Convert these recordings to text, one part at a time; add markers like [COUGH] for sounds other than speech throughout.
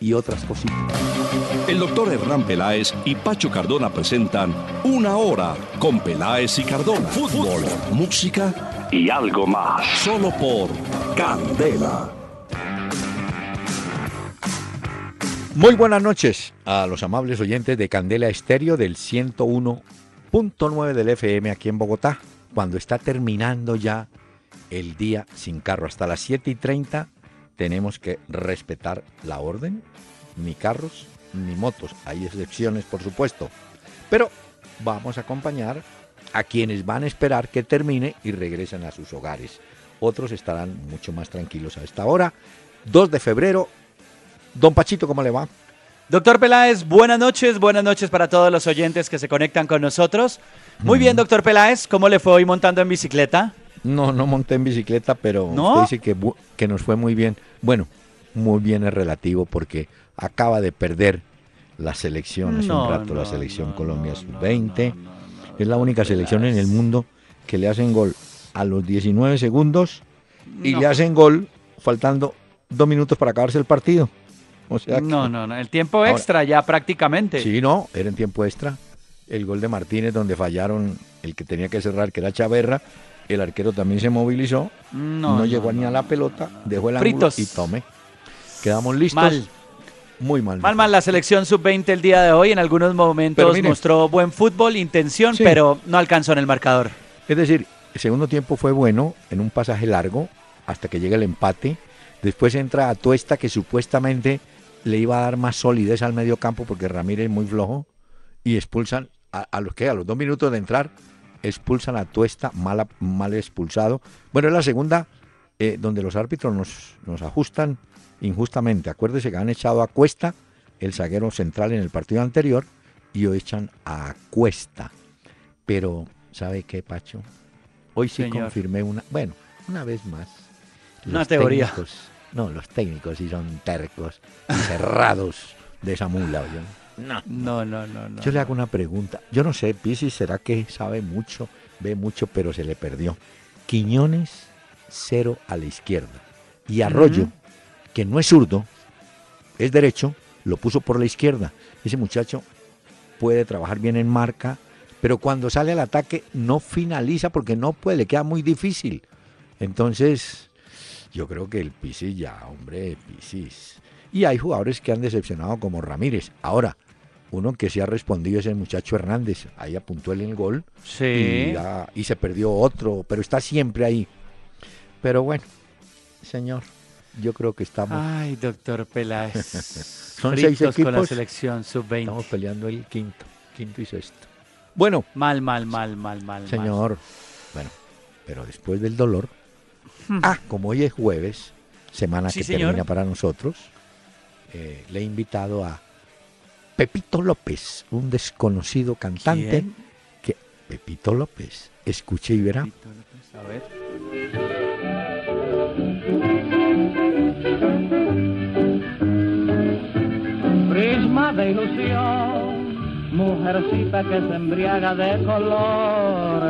y otras cositas. El doctor Hernán Peláez y Pacho Cardona presentan Una Hora con Peláez y Cardona. Fútbol, música y algo más. Solo por Candela. Muy buenas noches a los amables oyentes de Candela Estéreo del 101.9 del FM aquí en Bogotá, cuando está terminando ya el día sin carro. Hasta las 7 y 30 tenemos que respetar la orden, ni carros ni motos. Hay excepciones, por supuesto. Pero vamos a acompañar a quienes van a esperar que termine y regresen a sus hogares. Otros estarán mucho más tranquilos a esta hora. 2 de febrero. Don Pachito, ¿cómo le va? Doctor Peláez, buenas noches, buenas noches para todos los oyentes que se conectan con nosotros. Muy bien, doctor Peláez, ¿cómo le fue hoy montando en bicicleta? No, no monté en bicicleta, pero usted dice que, que nos fue muy bien. Bueno, muy bien es relativo porque acaba de perder la selección hace un rato, la selección Colombia sub-20. Es la única selección en el mundo que le hacen gol a los 19 segundos y le hacen gol faltando dos minutos para acabarse el partido. O sea no, no, no, el tiempo extra ya prácticamente. Sí, no, era en tiempo extra. El gol de Martínez donde fallaron el que tenía que cerrar, que era Chaverra. El arquero también se movilizó, no, llegó ni a la pelota, dejó el ángulo y tome. Quedamos listos. Mal. Muy mal. Mal, mal la selección sub-20 el día de hoy. En algunos momentos mostró buen fútbol, intención, pero no alcanzó en el marcador. Es decir, el segundo tiempo fue bueno en un pasaje largo hasta que llega el empate. Después entra a Tuesta que supuestamente le iba a dar más solidez al medio campo porque Ramírez es muy flojo y expulsan a, los que a los dos minutos de entrar expulsan a Tuesta mal, mal expulsado. Bueno, es la segunda eh, donde los árbitros nos, nos ajustan injustamente. Acuérdese que han echado a Cuesta, el zaguero central en el partido anterior, y hoy echan a Cuesta. Pero, ¿sabe qué, Pacho? Hoy sí confirmé una, bueno, una vez más. Una teoría. no, los técnicos sí son tercos cerrados de esa mula. No. No, no, no, no. Yo le hago una pregunta. Yo no sé, Pisi será que sabe mucho, ve mucho, pero se le perdió. Quiñones, cero a la izquierda. Y Arroyo, que no es zurdo, es derecho, lo puso por la izquierda. Ese muchacho puede trabajar bien en marca, pero cuando sale al ataque no finaliza porque no puede, le queda muy difícil. Entonces, yo creo que el Pisis ya, hombre, Pisis. Y hay jugadores que han decepcionado como Ramírez. Ahora, uno que sí ha respondido es el muchacho Hernández. Ahí apuntó él el gol. Sí. y se perdió otro, pero está siempre ahí. Pero bueno, señor, yo creo que estamos. Ay, doctor Peláez. [LAUGHS] Son seis equipos. con la selección sub-20. Estamos peleando el quinto, quinto y sexto. Bueno. Mal, mal, mal, mal, mal. Señor. Bueno, pero después del dolor. Hmm. Ah, como hoy es jueves, semana que termina para nosotros, eh, le he invitado a Pepito López, un desconocido cantante. Que, Pepito López, escuche y verá. Pepito López, a ver. de ilusión, mujercita que se embriaga de colores.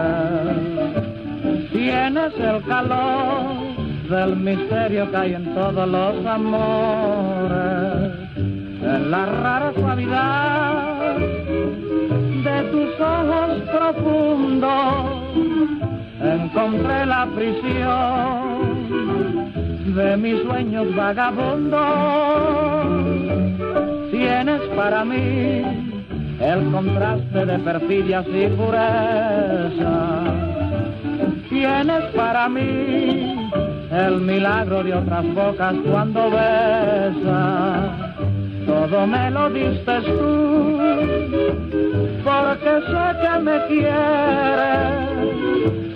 Tienes el calor del misterio que hay en todos los amores, la rara suavidad de tus ojos profundos. Encontré la prisión de mis sueños vagabundos tienes para mí el contraste de perfidias y pureza. Tienes para mí el milagro de otras bocas cuando besas. Todo me lo diste tú, porque sé que me quieres,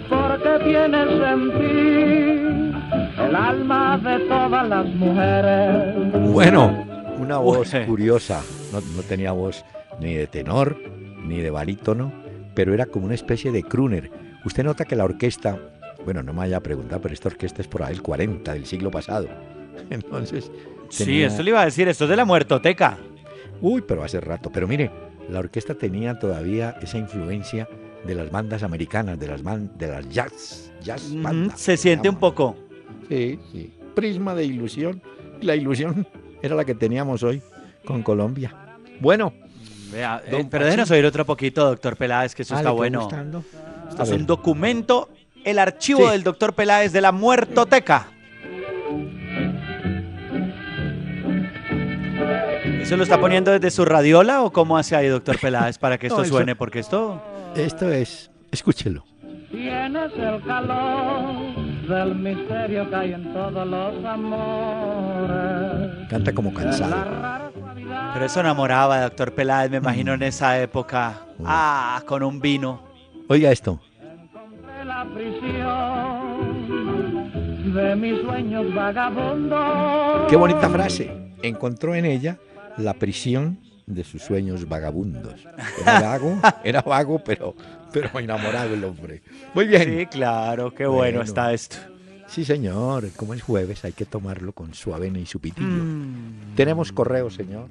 porque tienes en ti el alma de todas las mujeres. Bueno, una voz curiosa, no, tenía voz ni de tenor ni de barítono, pero era como una especie de crooner. Usted nota que la orquesta Bueno, no me vaya a preguntar, pero esta orquesta es por ahí el 40 del siglo pasado. [LAUGHS] Entonces. Sí, esto le iba a decir, esto es de la muertoteca. Uy, pero hace rato. Pero mire, la orquesta tenía todavía esa influencia de las bandas americanas, de las, de las jazz, jazz bandas, Se siente un poco. Sí, sí. Prisma de ilusión. La ilusión era la que teníamos hoy con Colombia. Bueno. Vea, eh, pero déjenos oír otro poquito, doctor Peláez, que eso ah, está bueno. Esto es un documento, el archivo del doctor Peláez de la Muertoteca. ¿Eso lo está poniendo desde su radiola o cómo hace ahí, doctor Peláez, para que esto suene? Porque esto... Esto es... Escúchelo. Tienes el calor del misterio que hay en todos los amores. Canta como cansado. Pero eso enamoraba, doctor Peláez, me imagino en esa época. Ah, con un vino. Oiga esto. la prisión de mis sueños vagabundos. Qué bonita frase. Encontró en ella la prisión de sus sueños vagabundos. Era vago, [LAUGHS] era vago, pero, pero enamorado el hombre. Muy bien. Sí, claro, qué bueno, está esto. Sí, señor, como es jueves, hay que tomarlo con su avena y su pitillo. Mm. Tenemos correo, señor.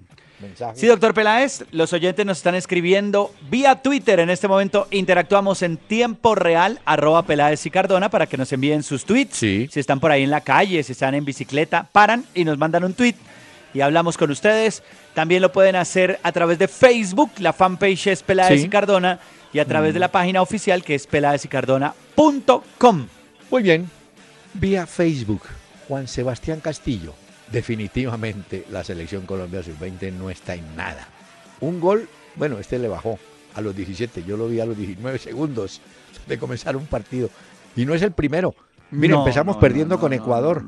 Sí, doctor Peláez, los oyentes nos están escribiendo vía Twitter. En este momento interactuamos en tiempo real, arroba Peláez y Cardona, para que nos envíen sus tweets. Sí. Si están por ahí en la calle, si están en bicicleta, paran y nos mandan un tweet y hablamos con ustedes. También lo pueden hacer a través de Facebook, la fanpage es Peláez y Cardona, y a través de la mm. página oficial que es peláezicardona.com. Muy bien, vía Facebook, Juan Sebastián Castillo. Definitivamente la selección Colombia sub-20 no está en nada. Un gol, bueno, este le bajó a los 17, yo lo vi a los 19 segundos de comenzar un partido. Y no es el primero. Mire, empezamos perdiendo con Ecuador,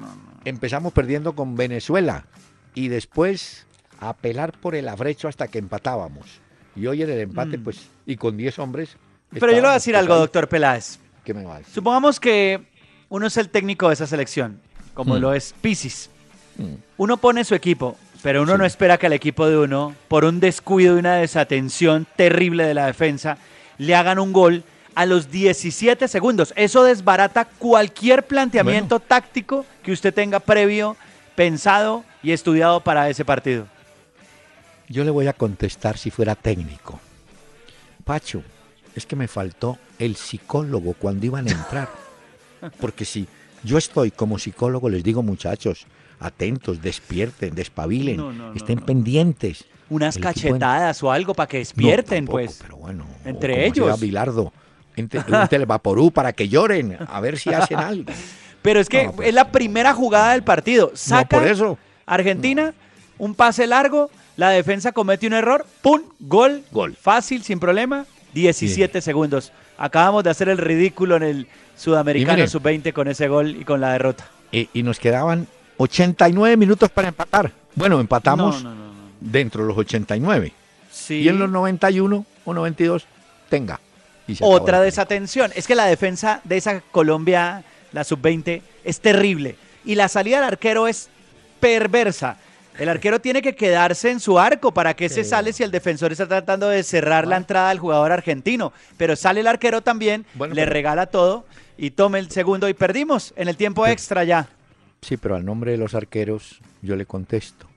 empezamos perdiendo con Venezuela, y después apelar por el afrecho hasta que empatábamos. Y hoy en el empate, mm. pues, y con 10 hombres. Pero yo le voy a decir algo, doctor Peláez. ¿Qué me va a decir? Supongamos que uno es el técnico de esa selección, como mm. lo es Pisis. Mm. Uno pone su equipo, pero uno no espera que al equipo de uno, por un descuido y una desatención terrible de la defensa, le hagan un gol a los 17 segundos. Eso desbarata cualquier planteamiento táctico que usted tenga previo, pensado y estudiado para ese partido? Yo le voy a contestar si fuera técnico. Pacho, es que me faltó el psicólogo cuando iban a entrar. [LAUGHS] Porque si yo estoy como psicólogo, les digo muchachos, atentos, despierten, despabilen, estén pendientes. Unas cachetadas o algo para que despierten, pues. Pero bueno, entre ellos. Bilardo, un [LAUGHS] televaporú para que lloren, a ver si hacen [LAUGHS] algo. Pero es que pues. es la primera jugada del partido. Saca, por eso. Argentina, un pase largo, la defensa comete un error, ¡pum! Gol. Gol. Fácil, sin problema, 17 segundos. Acabamos de hacer el ridículo en el Sudamericano Sub-20 con ese gol y con la derrota. Y, nos quedaban 89 minutos para empatar. Bueno, empatamos dentro de los 89. Sí. Y en los 91 o 92, tenga. Otra desatención. Es que la defensa de esa Colombia, la Sub-20, es terrible. Y la salida del arquero es perversa. El arquero tiene que quedarse en su arco para que se sale si el defensor está tratando de cerrar la entrada del jugador argentino. Pero sale el arquero también, le regala todo y tome el segundo y perdimos en el tiempo extra ya. Sí, pero al nombre de los arqueros yo le contesto.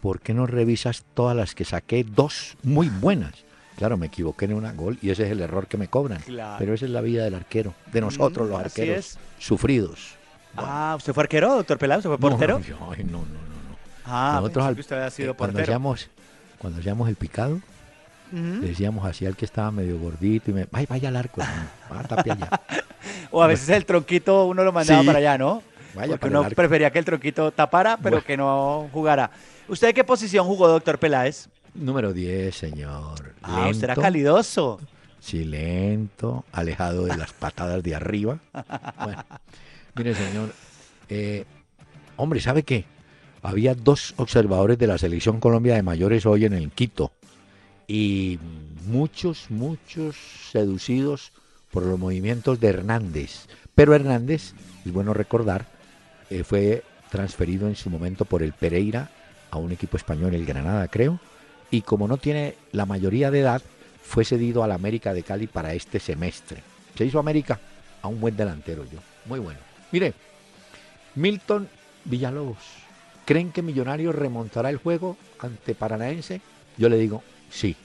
¿Por qué no revisas todas las que saqué? Dos muy buenas. Claro, me equivoqué en una gol y ese es el error que me cobran. Pero esa es la vida del arquero, de nosotros los arqueros sufridos. Ah, ¿usted fue arquero, doctor Pelado? ¿Usted fue portero? No, no, no, no. Ah, Nosotros al, que usted había sido cuando hacíamos, cuando hacíamos el picado, le decíamos así al que estaba medio gordito y me, vaya, vaya al arco, allá. [LAUGHS] o a veces el tronquito uno lo mandaba para allá, ¿no? Vaya Porque uno prefería que el tronquito tapara, pero que no jugara. ¿Usted qué posición jugó, doctor Peláez? Número 10, señor. Ah, era calidoso. Sí, lento, alejado de las patadas de arriba. Bueno, Mire, señor, eh, hombre, ¿sabe qué? Había dos observadores de la selección Colombia de mayores hoy en el Quito y muchos, muchos seducidos por los movimientos de Hernández. Pero Hernández, es bueno recordar, eh, fue transferido en su momento por el Pereira a un equipo español, el Granada creo, y como no tiene la mayoría de edad, fue cedido a la América de Cali para este semestre. Se hizo América a un buen delantero yo. Muy bueno. Mire, Milton Villalobos. ¿Creen que Millonarios remontará el juego ante Paranaense? Yo le digo, sí.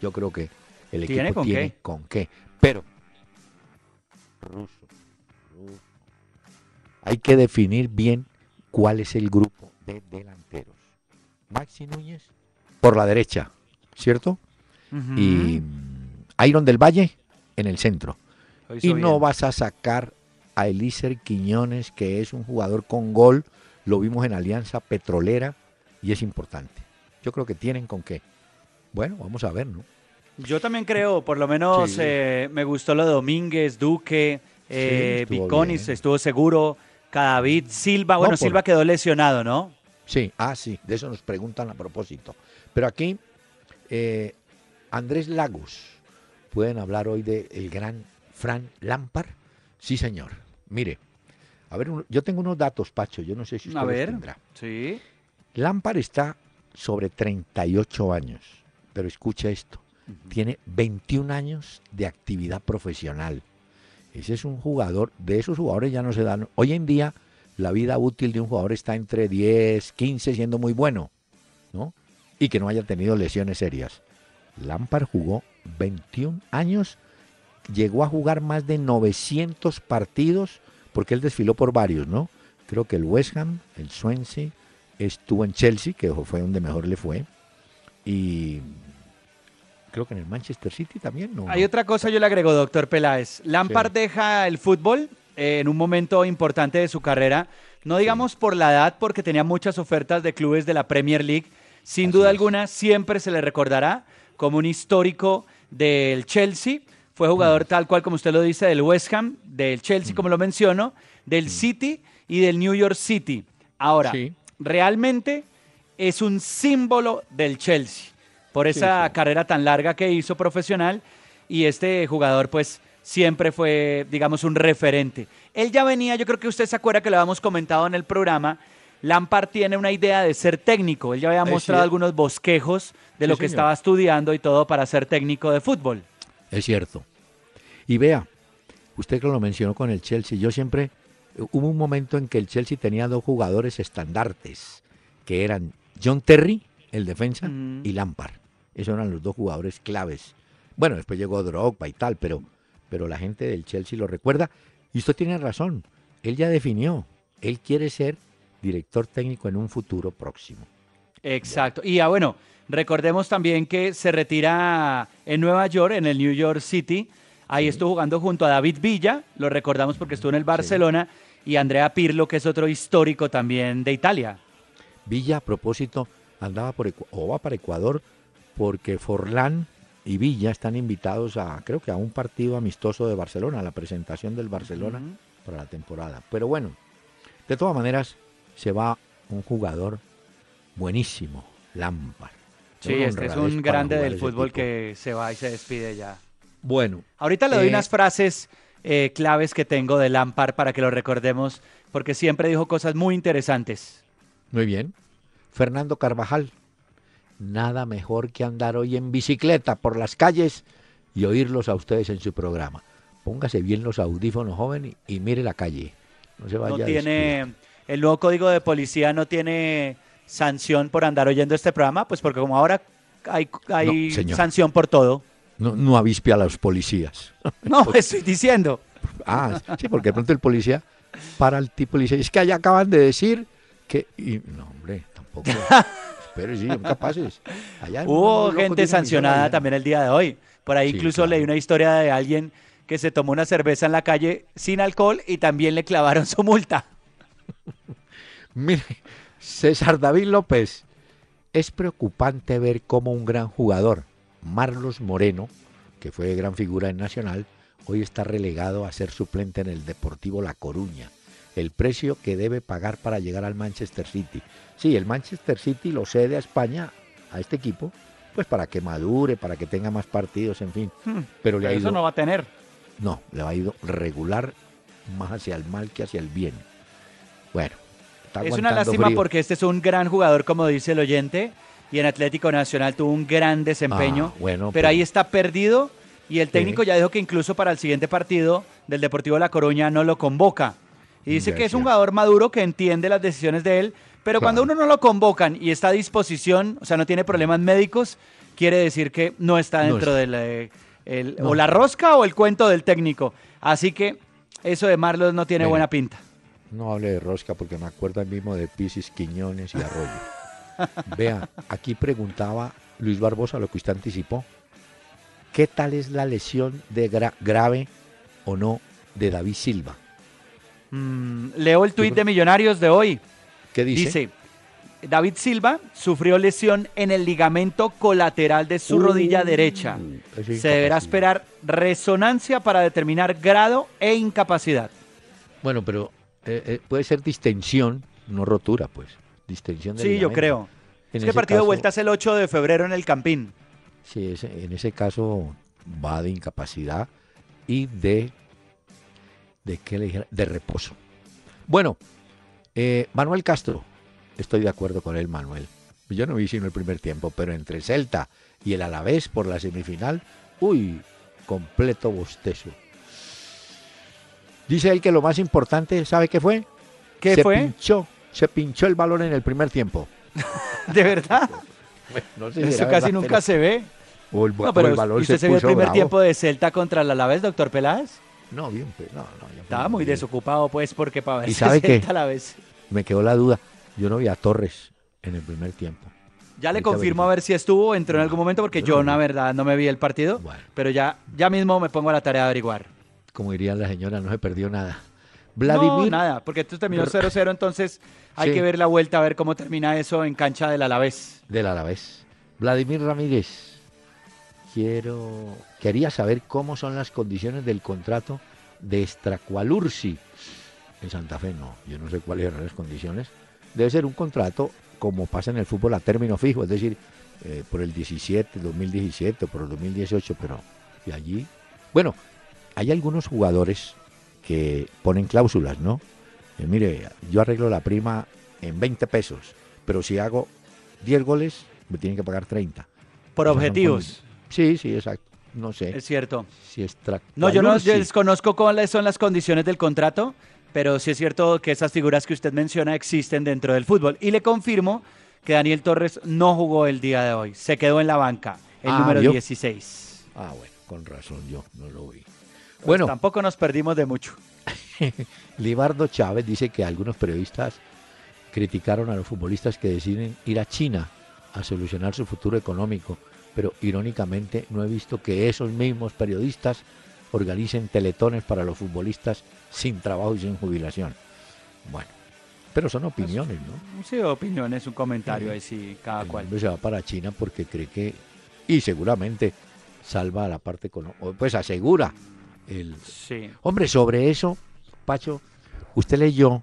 Yo creo que el equipo ¿Tiene con tiene qué? con qué. Pero, ruso, ruso. Hay que definir bien cuál es el grupo de delanteros. Maxi Núñez por la derecha, ¿cierto? Y mm, Iron del Valle en el centro. Y no bien. vas a sacar a Elícer Quiñones, que es un jugador con gol. Lo vimos en Alianza Petrolera y es importante. Yo creo que tienen con qué. Bueno, vamos a ver, ¿no? Yo también creo, por lo menos Sí. eh, me gustó lo de Domínguez, Duque, eh, estuvo Viconis bien. estuvo seguro, Cadavid, Silva, bueno, por- Silva quedó lesionado, ¿no? Sí, ah, sí, de eso nos preguntan a propósito. Pero aquí, eh, Andrés Lagos, ¿pueden hablar hoy del gran Fran Lampard? Sí, señor. Mire, a ver, yo tengo unos datos, Pacho, yo no sé si usted A los ver, tendrá. sí. Lampard está sobre 38 años, pero escucha esto, tiene 21 años de actividad profesional. Ese es un jugador, de esos jugadores ya no se dan. Hoy en día la vida útil de un jugador está entre 10, 15 siendo muy bueno, ¿no? Y que no haya tenido lesiones serias. Lampard jugó 21 años, llegó a jugar más de 900 partidos, porque él desfiló por varios, ¿no? Creo que el West Ham, el Swansea, estuvo en Chelsea, que fue donde mejor le fue, y creo que en el Manchester City también, ¿no? Hay otra cosa, yo le agrego, doctor Peláez. Lampard Sí. deja el fútbol eh, en un momento importante de su carrera, no digamos por la edad, porque tenía muchas ofertas de clubes de la Premier League. Sin Así duda es. alguna, siempre se le recordará como un histórico del Chelsea. Fue Mm. jugador tal cual como usted lo dice, del West Ham, del Chelsea, como lo menciono, del City y del New York City. Ahora, Mm. Sí. realmente es un símbolo del Chelsea por Sí, esa sí. carrera tan larga que hizo profesional y este jugador pues siempre fue digamos un referente. Él ya venía, yo creo que usted se acuerda que lo habíamos comentado en el programa, Lampard tiene una idea de ser técnico, él ya había Eh, mostrado sí. algunos bosquejos de Sí, lo que señor. estaba estudiando y todo para ser técnico de fútbol. Es cierto. Y vea, usted que lo mencionó con el Chelsea, yo siempre, hubo un momento en que el Chelsea tenía dos jugadores estandartes, que eran John Terry, el defensa, Mm. y Lampard. Esos eran los dos jugadores claves. Bueno, después llegó Drogba y tal, pero, pero la gente del Chelsea lo recuerda. Y usted tiene razón, él ya definió, él quiere ser director técnico en un futuro próximo. Exacto. Y ah, bueno, recordemos también que se retira en Nueva York, en el New York City. Ahí estuvo jugando junto a David Villa, lo recordamos porque estuvo en el Barcelona, y Andrea Pirlo, que es otro histórico también de Italia. Villa, a propósito, andaba por o va para Ecuador porque Forlán y Villa están invitados a, creo que a un partido amistoso de Barcelona, a la presentación del Barcelona para la temporada. Pero bueno, de todas maneras, se va un jugador buenísimo, Lampard. Sí, este es un grande del fútbol que se va y se despide ya. Bueno, Ahorita le doy Eh, unas frases eh, claves que tengo de Lampard para que lo recordemos, porque siempre dijo cosas muy interesantes. muy bien. Fernando Carvajal, nada mejor que andar hoy en bicicleta por las calles y oírlos a ustedes en su programa. Póngase bien los audífonos, joven, y, y mire la calle. No se vaya No a tiene, el nuevo código de policía no tiene sanción por andar oyendo este programa, pues porque como ahora hay, hay No, señor. sanción por todo. No, no avispe a los policías. [LAUGHS] No, estoy diciendo. Ah, sí, porque de pronto el policía para el tipo y le dice, es que allá acaban de decir que... Y, no, hombre, tampoco. [LAUGHS] Pero sí, son capaces. Allá Hubo gente sancionada también el día de hoy. Por ahí Sí, incluso claro. leí una historia de alguien que se tomó una cerveza en la calle sin alcohol y también le clavaron su multa. [LAUGHS] Mire, César David López, es preocupante ver cómo un gran jugador, Marlos Moreno, que fue gran figura en Nacional, hoy está relegado a ser suplente en el Deportivo La Coruña. El precio que debe pagar para llegar al Manchester City. Sí, el Manchester City lo cede a España, a este equipo, pues para que madure, para que tenga más partidos, en fin. Pero le ha Pero ido, eso no va a tener. no, le ha ido regular, más hacia el mal que hacia el bien. Bueno, está Es una lástima frío. porque este es un gran jugador, como dice el oyente, y en Atlético Nacional tuvo un gran desempeño. Ah, bueno, pero, ahí está perdido y el técnico Sí. ya dijo que incluso para el siguiente partido del Deportivo La Coruña no lo convoca. Y dice que es un jugador maduro que entiende las decisiones de él, pero cuando uno no lo convocan y está a disposición, o sea, no tiene problemas médicos, quiere decir que no está dentro de la, o la rosca o el cuento del técnico. Así que eso de Marlos no tiene buena pinta. No hable de rosca porque me acuerdo mismo de Pisis, Quiñones y Arroyo. [LAUGHS] Vea, aquí preguntaba Luis Barbosa lo que usted anticipó. ¿Qué tal es la lesión de grave o no de David Silva? Mm, leo el tuit de Millonarios de hoy. ¿Qué dice? Dice, David Silva sufrió lesión en el ligamento colateral de su rodilla derecha. Se deberá esperar resonancia para determinar grado e incapacidad. Bueno, pero eh, eh, puede ser distensión, no rotura, pues. Distensión Sí, yo creo. este partido de vuelta es el 8 de febrero en el Campín. Sí, en ese caso va de incapacidad y de de qué le de reposo. Bueno, eh, Manuel Castro, estoy de acuerdo con él, Manuel. Yo no vi sino el primer tiempo, pero entre Celta y el Alavés por la semifinal, uy, completo bostezo. Dice él que lo más importante, ¿sabe qué fue? ¿Qué se fue? Pinchó, se pinchó el balón en el primer tiempo. [LAUGHS] ¿De verdad? Eso casi nunca se ve. O el, no, pero el balón ¿Usted se, vio el primer tiempo de Celta contra el Alavés, doctor Peláez? No, bien, pues, no, no. Estaba muy desocupado, pues, porque para ver ¿Y sabe qué? a la vez. Me quedó la duda. Yo no vi a Torres en el primer tiempo. Ya le confirmo a ver si estuvo, entró en algún momento, porque yo, la verdad, no me vi el partido. Pero ya, ya mismo me pongo a la tarea de averiguar. Como diría la señora, no se perdió nada. Vladimir. No, nada, porque esto terminó 0-0, entonces hay que ver la vuelta, a ver cómo termina eso en cancha del Alavés. Del Alavés. Vladimir Ramírez, quiero, quería saber cómo son las condiciones del contrato de Estracualursi. En Santa Fe no, yo no sé cuáles eran las condiciones. Debe ser un contrato como pasa en el fútbol a término fijo, es decir, eh, por el 17, 2017, por el 2018, pero y allí. Bueno, hay algunos jugadores que ponen cláusulas, ¿no? Eh, mire, yo arreglo la prima en 20 pesos, pero si hago 10 goles, me tienen que pagar 30. Por objetivos. Sí, sí, exacto no sé. Es cierto. Si es no, yo no desconozco cuáles son las condiciones del contrato, pero sí es cierto que esas figuras que usted menciona existen dentro del fútbol. Y le confirmo que Daniel Torres no jugó el día de hoy, se quedó en la banca, el ah, número 16. Ah, bueno, con razón, yo no lo vi. Pues bueno, tampoco nos perdimos de mucho. [LAUGHS] Libardo Chávez dice que algunos periodistas criticaron a los futbolistas que deciden ir a China a solucionar su futuro económico pero irónicamente no he visto que esos mismos periodistas organicen teletones para los futbolistas sin trabajo y sin jubilación. Bueno, pero son opiniones, ¿no? Sí, opiniones, un comentario ahí sí, cada cual. Se va para China porque cree que, y seguramente salva a la parte económica, pues asegura el... Sí. Hombre, sobre eso, Pacho, usted leyó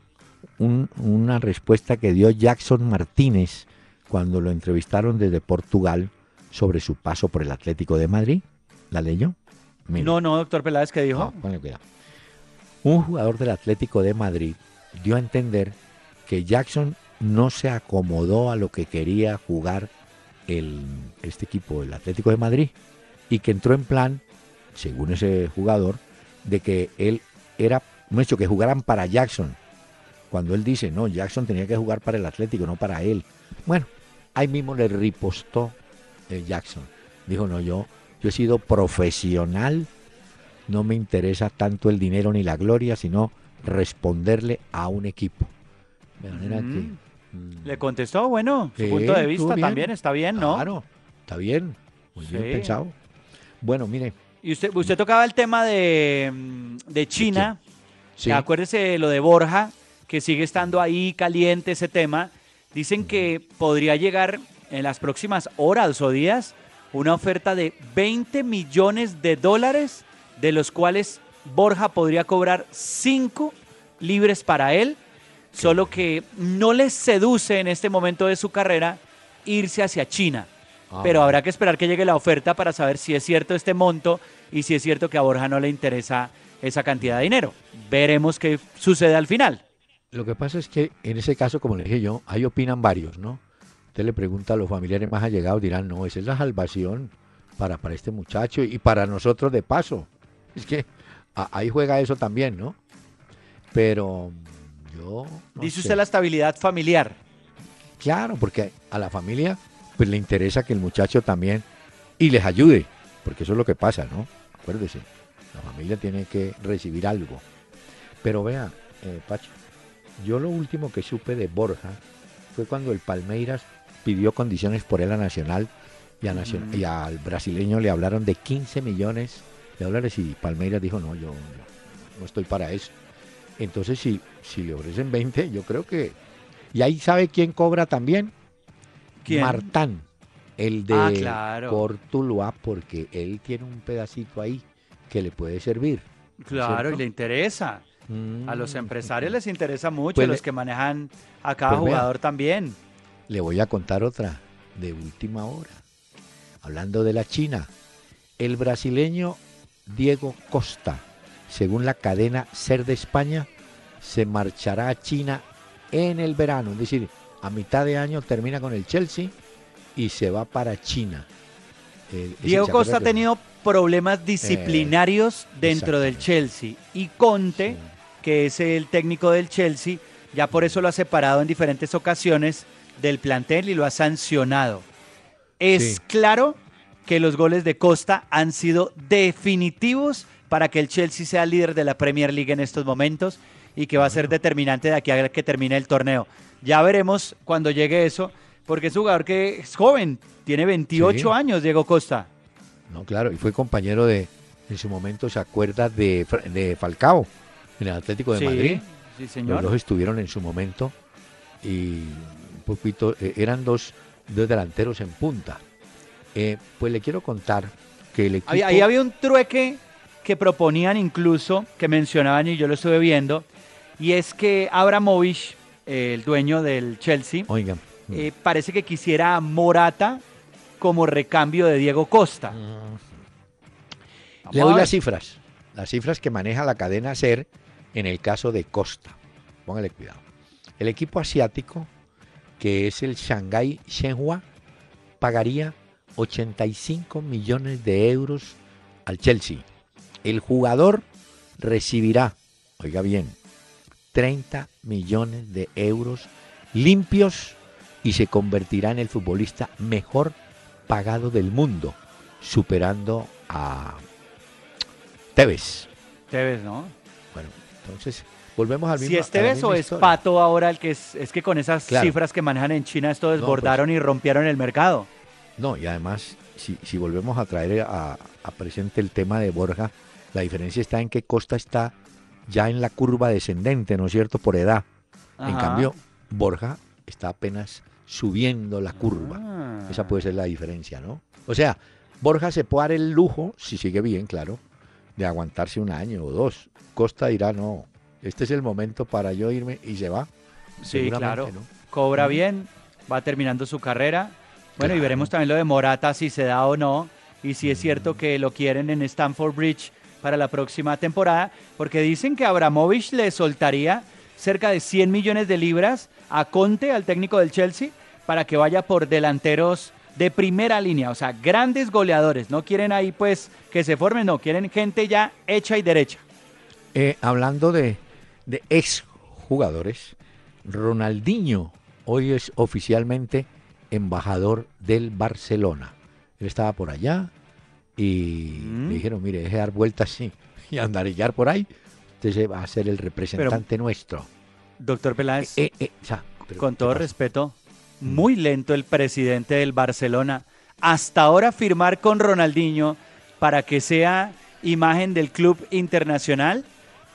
una respuesta que dio Jackson Martínez cuando lo entrevistaron desde Portugal sobre su paso por el Atlético de Madrid? ¿La leyó? No, no, doctor Peláez, ¿qué dijo? Un jugador del Atlético de Madrid dio a entender que Jackson no se acomodó a lo que quería jugar el, este equipo, el Atlético de Madrid, y que entró en plan, según ese jugador, de que él era, no hecho que jugaran para Jackson. Cuando él dice, no, Jackson tenía que jugar para el Atlético, no para él. Bueno, ahí mismo le ripostó Jackson. Dijo, no, yo, yo he sido profesional, no me interesa tanto el dinero ni la gloria, sino responderle a un equipo. De manera que... Mm, Le contestó, bueno, su punto de vista también está bien, ¿no? Claro, está bien, muy bien pensado. Bueno, mire. Y usted, usted tocaba el tema de, mm, de China. Sí. Acuérdese lo de Borja, que sigue estando ahí caliente ese tema. Dicen que podría llegar en las próximas horas o días una oferta de 20 millones de dólares, de los cuales Borja podría cobrar 5 libres para él, solo que no le seduce en este momento de su carrera irse hacia China. Ah, Pero habrá que esperar que llegue la oferta para saber si es cierto este monto y si es cierto que a Borja no le interesa esa cantidad de dinero. Veremos qué sucede al final. Lo que pasa es que en ese caso, como le dije yo, ahí opinan varios, ¿no? Usted le pregunta a los familiares más allegados, dirán, no, esa es la salvación para, para este muchacho y para nosotros de paso. Es que ahí juega eso también, ¿no? Pero yo... Dice usted la estabilidad familiar. Claro, porque a la familia pues le interesa que el muchacho también y les ayude, porque eso es lo que pasa, ¿no? Acuérdese, la familia tiene que recibir algo. Pero vea, eh, Pacho, yo lo último que supe de Borja fue cuando el Palmeiras pidió condiciones por él a Nacional y, a y al brasileño le hablaron de 15 millones de dólares y Palmeiras dijo, no, yo, no estoy para eso. Entonces, si, si le ofrecen 20, yo creo que... Y ahí sabe quién cobra también. ¿Quién? Martán, el de ah, claro. porque él tiene un pedacito ahí que le puede servir. Claro, y le interesa. A los mm. empresarios les interesa mucho, pues los que manejan a cada pues jugador también. Le voy a contar otra de última hora. Hablando de la China, el brasileño Diego Costa, según la cadena Ser de España, se marchará a China en el verano, es decir, a mitad de año termina con el Chelsea y se va para China. Diego Costa ha tenido problemas disciplinarios eh, dentro del Chelsea y Conte, que es el técnico del Chelsea, ya por eso lo ha separado en diferentes ocasiones del plantel y lo ha sancionado. Es claro que los goles de Costa han sido definitivos para que el Chelsea sea líder de la Premier League en estos momentos y que va a ser determinante de aquí a que termine el torneo. Ya veremos cuando llegue eso, porque es un jugador que es joven, tiene 28 años, Diego Costa. No, claro, y fue compañero de, en su momento, ¿se acuerda de, de Falcao en el Atlético de Madrid? Sí, señor. Los dos estuvieron en su momento y un poquito, eh, eran dos, dos delanteros en punta. Eh, pues le quiero contar que el equipo... Ahí, había un trueque que proponían incluso, que mencionaban y yo lo estuve viendo, y es que Abramovich, el dueño del Chelsea. Eh, parece que quisiera Morata como recambio de Diego Costa. Mm. Le doy las cifras, las cifras que maneja la cadena SER en el caso de Costa. Póngale cuidado. El equipo asiático, que es el Shanghai Shenhua, pagaría 85 millones de euros al Chelsea. El jugador recibirá, oiga bien, 30 millones de euros limpios y se convertirá en el futbolista mejor pagado del mundo, superando a Tevez. Tevez, ¿no? Bueno, entonces volvemos al mismo. Si es Tevez o es Pato ahora el que es, es que con esas cifras que manejan en China esto pues desbordaron y rompieron el mercado. No, y además, si, si volvemos a traer a, presente el tema de Borja, la diferencia está en que Costa está ya en la curva descendente, ¿no es cierto?, por edad. En cambio, Borja está apenas subiendo la curva. Ah. Esa puede ser la diferencia, ¿no? O sea, Borja se puede dar el lujo, si sigue bien, claro, de aguantarse un año o dos. Costa dirá, no, este es el momento para yo irme y se va. Sí, claro. Cobra bien, va terminando su carrera bueno, y veremos también lo de Morata, si se da o no, y si es cierto que lo quieren en Stamford Bridge para la próxima temporada, porque dicen que Abramovich le soltaría cerca de 100 millones de libras a Conte, al técnico del Chelsea, para que vaya por delanteros de primera línea, o sea, grandes goleadores. No quieren ahí pues que se formen, no, quieren gente ya hecha y derecha. Eh, hablando de, de ex jugadores, Ronaldinho hoy es oficialmente embajador del Barcelona. Él estaba por allá y me mm. dijeron, mire, deje dar vueltas así [LAUGHS] y andarillar por ahí. Usted va a ser el representante nuestro. Doctor Peláez, eh, eh, con todo respeto, mm. muy lento el presidente del Barcelona. Hasta ahora firmar con Ronaldinho para que sea imagen del club internacional.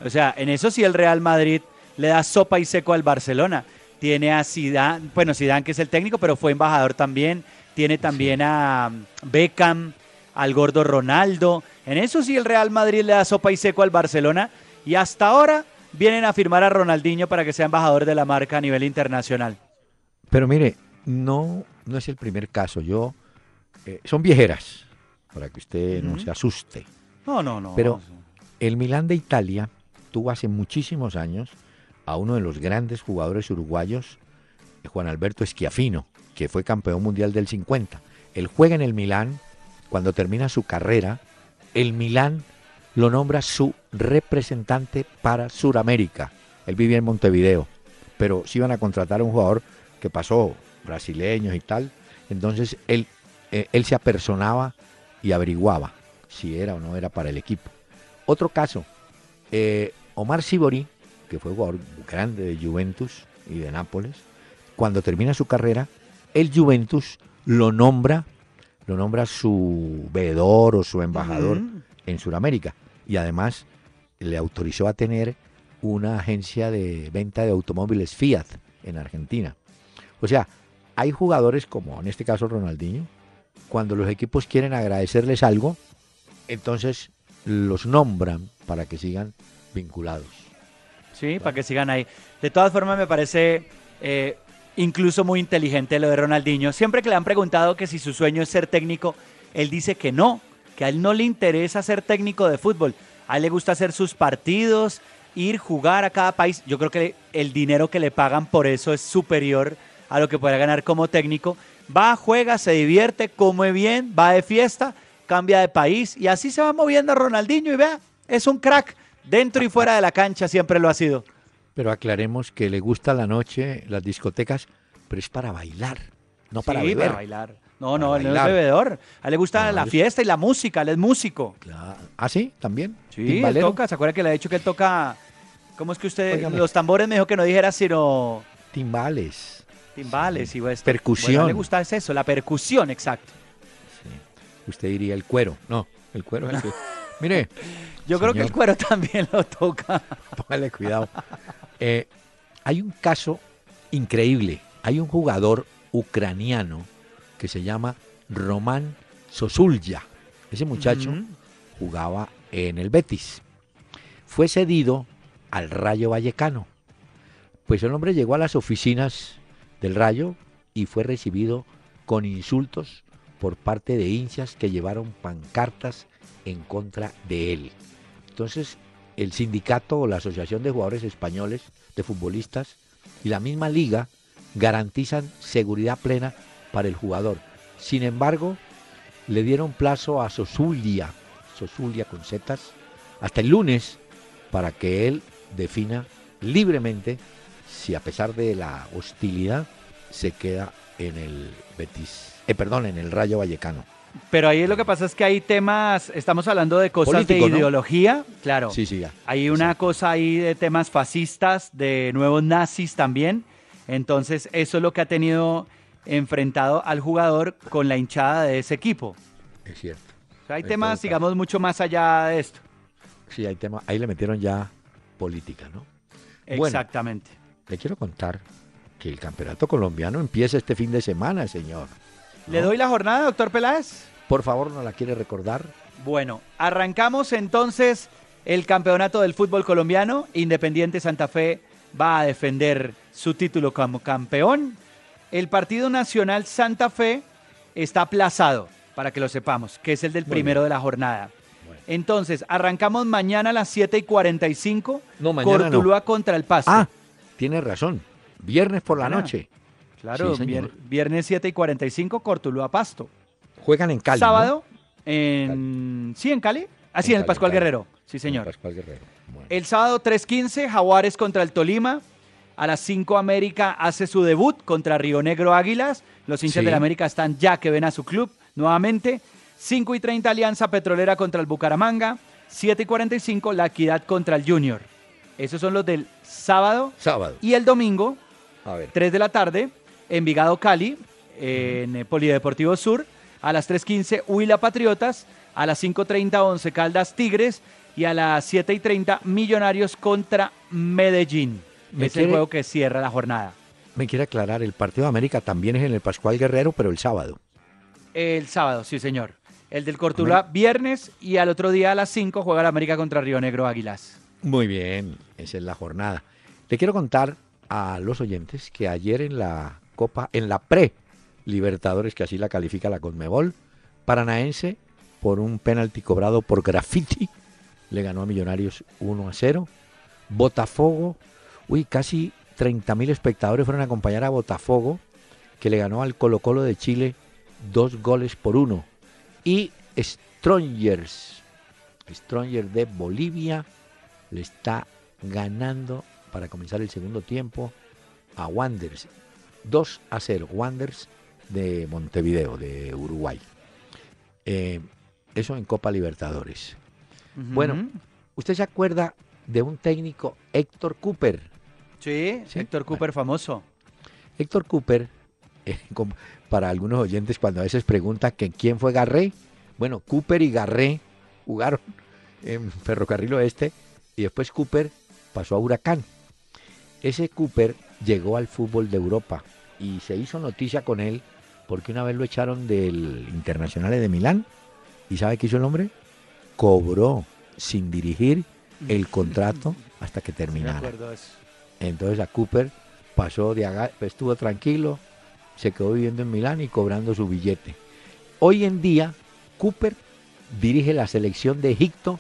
O sea, en eso sí el Real Madrid le da sopa y seco al Barcelona tiene a Zidane, bueno, Zidane que es el técnico, pero fue embajador también, tiene también a Beckham, al gordo Ronaldo. En eso sí el Real Madrid le da sopa y seco al Barcelona y hasta ahora vienen a firmar a Ronaldinho para que sea embajador de la marca a nivel internacional. Pero mire, no, no es el primer caso. Yo eh, son viejeras, para que usted no se asuste. No, no, no. Pero el Milán de Italia tuvo hace muchísimos años a uno de los grandes jugadores uruguayos, Juan Alberto Esquiafino, que fue campeón mundial del 50. Él juega en el Milán, cuando termina su carrera, el Milán lo nombra su representante para Sudamérica. Él vivía en Montevideo, pero si iban a contratar a un jugador que pasó brasileños y tal, entonces él, eh, él se apersonaba y averiguaba si era o no era para el equipo. Otro caso, eh, Omar Sibori, que fue jugador grande de Juventus y de Nápoles, cuando termina su carrera, el Juventus lo nombra, lo nombra su veedor o su embajador en Sudamérica y además le autorizó a tener una agencia de venta de automóviles Fiat en Argentina. O sea, hay jugadores como en este caso Ronaldinho, cuando los equipos quieren agradecerles algo, entonces los nombran para que sigan vinculados. Sí, para que sigan ahí. De todas formas, me parece eh, incluso muy inteligente lo de Ronaldinho. Siempre que le han preguntado que si su sueño es ser técnico, él dice que no, que a él no le interesa ser técnico de fútbol. A él le gusta hacer sus partidos, ir, jugar a cada país. Yo creo que el dinero que le pagan por eso es superior a lo que pueda ganar como técnico. Va, juega, se divierte, come bien, va de fiesta, cambia de país y así se va moviendo Ronaldinho y vea, es un crack. Dentro y fuera de la cancha siempre lo ha sido. Pero aclaremos que le gusta la noche, las discotecas, pero es para bailar, no para sí, beber. para bailar. No, no, él no es bebedor. A él le gusta la fiesta y la música, él es músico. Claro. ¿Ah, sí? ¿También? Sí, él toca. ¿Se acuerda que le ha dicho que él toca... ¿Cómo es que usted... Los tambores me dijo que no dijera sino... Timbales. Timbales y pues, Percusión. Bueno, le gusta eso, la percusión, exacto. Sí. Usted diría el cuero. No, el cuero es el que... [LAUGHS] Mire. Yo creo que el cuero [LAUGHS] también lo toca. Póngale cuidado. Eh, hay un caso increíble. Hay un jugador ucraniano que se llama Román Sosulya. Ese muchacho jugaba en el Betis. Fue cedido al Rayo Vallecano. Pues el hombre llegó a las oficinas del Rayo y fue recibido con insultos por parte de hinchas que llevaron pancartas en contra de él. Entonces, el sindicato o la Asociación de Jugadores Españoles de Futbolistas y la misma liga garantizan seguridad plena para el jugador. Sin embargo, le dieron plazo a Sosulia, Sosulia con setas, hasta el lunes para que él defina libremente si a pesar de la hostilidad se queda en el Betis, eh, perdón, en el Rayo Vallecano. Pero ahí lo que pasa es que hay temas, estamos hablando de cosas de ideología, claro. Sí, sí, ya. Hay una cosa ahí de temas fascistas, de nuevos nazis también. Entonces, eso es lo que ha tenido enfrentado al jugador con la hinchada de ese equipo. Es cierto. hay temas, digamos, mucho más allá de esto. Sí, hay temas, ahí le metieron ya política, ¿no? Exactamente. le quiero contar que el campeonato colombiano empieza este fin de semana, señor. ¿Le doy la jornada, doctor Peláez? Por favor, ¿no la quiere recordar? Bueno, arrancamos entonces el campeonato del fútbol colombiano. Independiente Santa Fe va a defender su título como campeón. El Partido Nacional Santa Fe está aplazado, para que lo sepamos, que es el del primero de la jornada. Entonces, arrancamos mañana a las 7 y 45. No, mañana Cortuluá contra el Pasto. Ah, tiene razón. Viernes por la noche. Claro, viernes 7 y 45, Cortuluá Pasto. Juegan en Cali. Sábado, en. Sí, en Cali. Ah, sí, en, el Pascual Guerrero. Sí, señor. Pascual Guerrero. El sábado 3.15, Jaguares contra el Tolima. A las 5 América hace su debut contra Río Negro Águilas. Los hinchas de la América están ya que ven a su club nuevamente. 5 y 30 Alianza Petrolera contra el Bucaramanga. 7 y 45 La Equidad contra el Junior. Esos son los del sábado. Sábado. Y el domingo, a ver. 3 de la tarde, Envigado Cali, en eh, Polideportivo Sur. A las 3.15 Huila Patriotas. A las 5.30 Once Caldas Tigres. Y a las 7.30 Millonarios contra Medellín. es el juego que cierra la jornada. Me quiere aclarar, el partido de América también es en el Pascual Guerrero, pero el sábado. El sábado, sí señor. El del Cortula viernes y al otro día a las 5 juega la América contra Río Negro Águilas. Muy bien, esa es la jornada. Le quiero contar a los oyentes que ayer en la Copa, en la pre Libertadores, que así la califica la Conmebol, Paranaense, por un penalti cobrado por graffiti, le ganó a Millonarios 1 a 0. Botafogo, uy, casi 30.000 espectadores fueron a acompañar a Botafogo, que le ganó al Colo Colo de Chile dos goles por uno. Y Strongers, Stronger de Bolivia le está ganando para comenzar el segundo tiempo a Wanderers. 2 a 0, Wanderers de Montevideo, de Uruguay. Eh, eso en Copa Libertadores. Bueno, ¿usted se acuerda de un técnico, Héctor Cooper? Sí, Héctor Cooper famoso. Héctor Cooper, eh, para algunos oyentes cuando a veces pregunta que quién fue Garré, bueno, Cooper y Garré jugaron en Ferrocarril Oeste y después Cooper pasó a Huracán. Ese Cooper llegó al fútbol de Europa y se hizo noticia con él porque una vez lo echaron del Internacional de Milán y ¿sabe qué hizo el hombre? Cobró sin dirigir el contrato hasta que terminara. Entonces a Cooper pasó de estuvo tranquilo, se quedó viviendo en Milán y cobrando su billete. Hoy en día Cooper dirige la selección de Egipto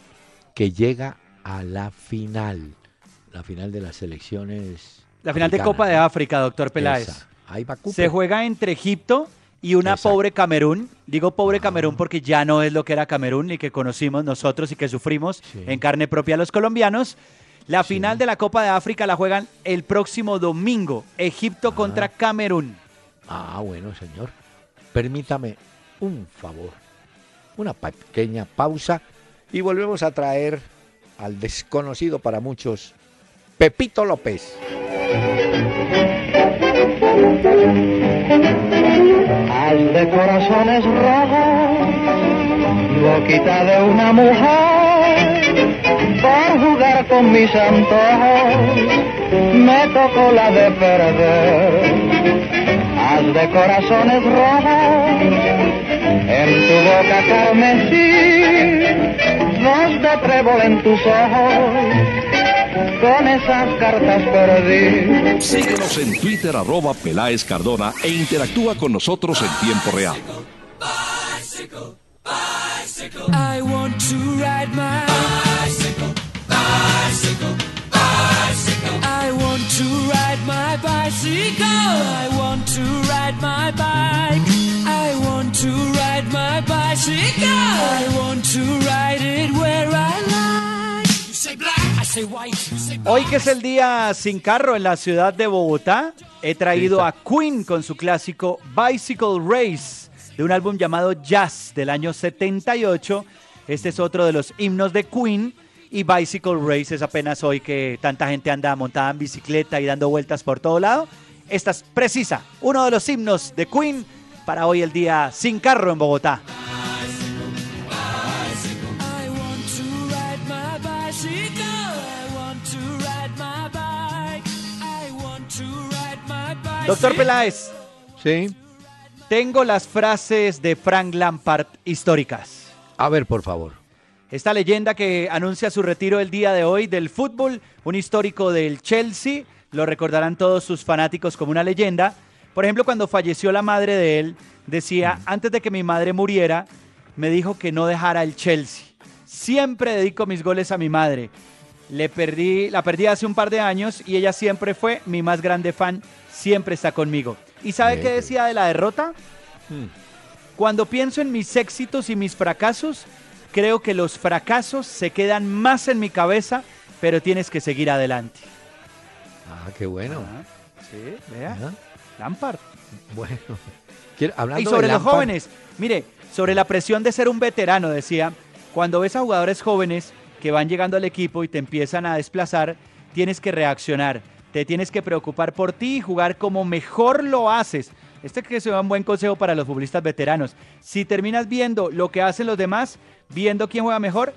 que llega a la final, la final de las selecciones. La final de Copa de África, doctor Peláez. Se juega entre Egipto y una pobre Camerún. Digo pobre ah. Camerún porque ya no es lo que era Camerún y que conocimos nosotros y que sufrimos en carne propia los colombianos. La final de la Copa de África la juegan el próximo domingo, Egipto ah. contra Camerún. Ah, bueno, señor. Permítame un favor, una pequeña pausa y volvemos a traer al desconocido para muchos, Pepito López. Al de corazones rojos, boquita de una mujer, por jugar con mis antojos, me tocó la de perder. Haz de corazones rojos, en tu boca carmesí, voz de trébol en tus ojos con esas cartas perdí. Síguenos en Twitter, arroba Peláez Cardona e interactúa con nosotros en tiempo real. I want to ride my bicycle, bicycle, bicycle. I want to ride my bicycle. I want to ride my bike. I want to ride my bicycle. I want to ride it where I like. Hoy que es el día sin carro en la ciudad de Bogotá, he traído a Queen con su clásico Bicycle Race de un álbum llamado Jazz del año 78. Este es otro de los himnos de Queen y Bicycle Race es apenas hoy que tanta gente anda montada en bicicleta y dando vueltas por todo lado. Esta es precisa, uno de los himnos de Queen para hoy el día sin carro en Bogotá. Doctor Peláez. Sí. Tengo las frases de Frank Lampard históricas. A ver, por favor. Esta leyenda que anuncia su retiro el día de hoy del fútbol, un histórico del Chelsea, lo recordarán todos sus fanáticos como una leyenda. Por ejemplo, cuando falleció la madre de él, decía, antes de que mi madre muriera, me dijo que no dejara el Chelsea. Siempre dedico mis goles a mi madre. Le perdí, la perdí hace un par de años y ella siempre fue mi más grande fan siempre está conmigo. ¿Y sabe qué decía de la derrota? Hmm. Cuando pienso en mis éxitos y mis fracasos, creo que los fracasos se quedan más en mi cabeza, pero tienes que seguir adelante. Ah, qué bueno. sí, vea. Lampard. Bueno. [LAUGHS] y sobre los jóvenes, mire, sobre la presión de ser un veterano, decía, cuando ves a jugadores jóvenes que van llegando al equipo y te empiezan a desplazar, tienes que reaccionar te tienes que preocupar por ti y jugar como mejor lo haces. Este que sea un buen consejo para los futbolistas veteranos. Si terminas viendo lo que hacen los demás, viendo quién juega mejor,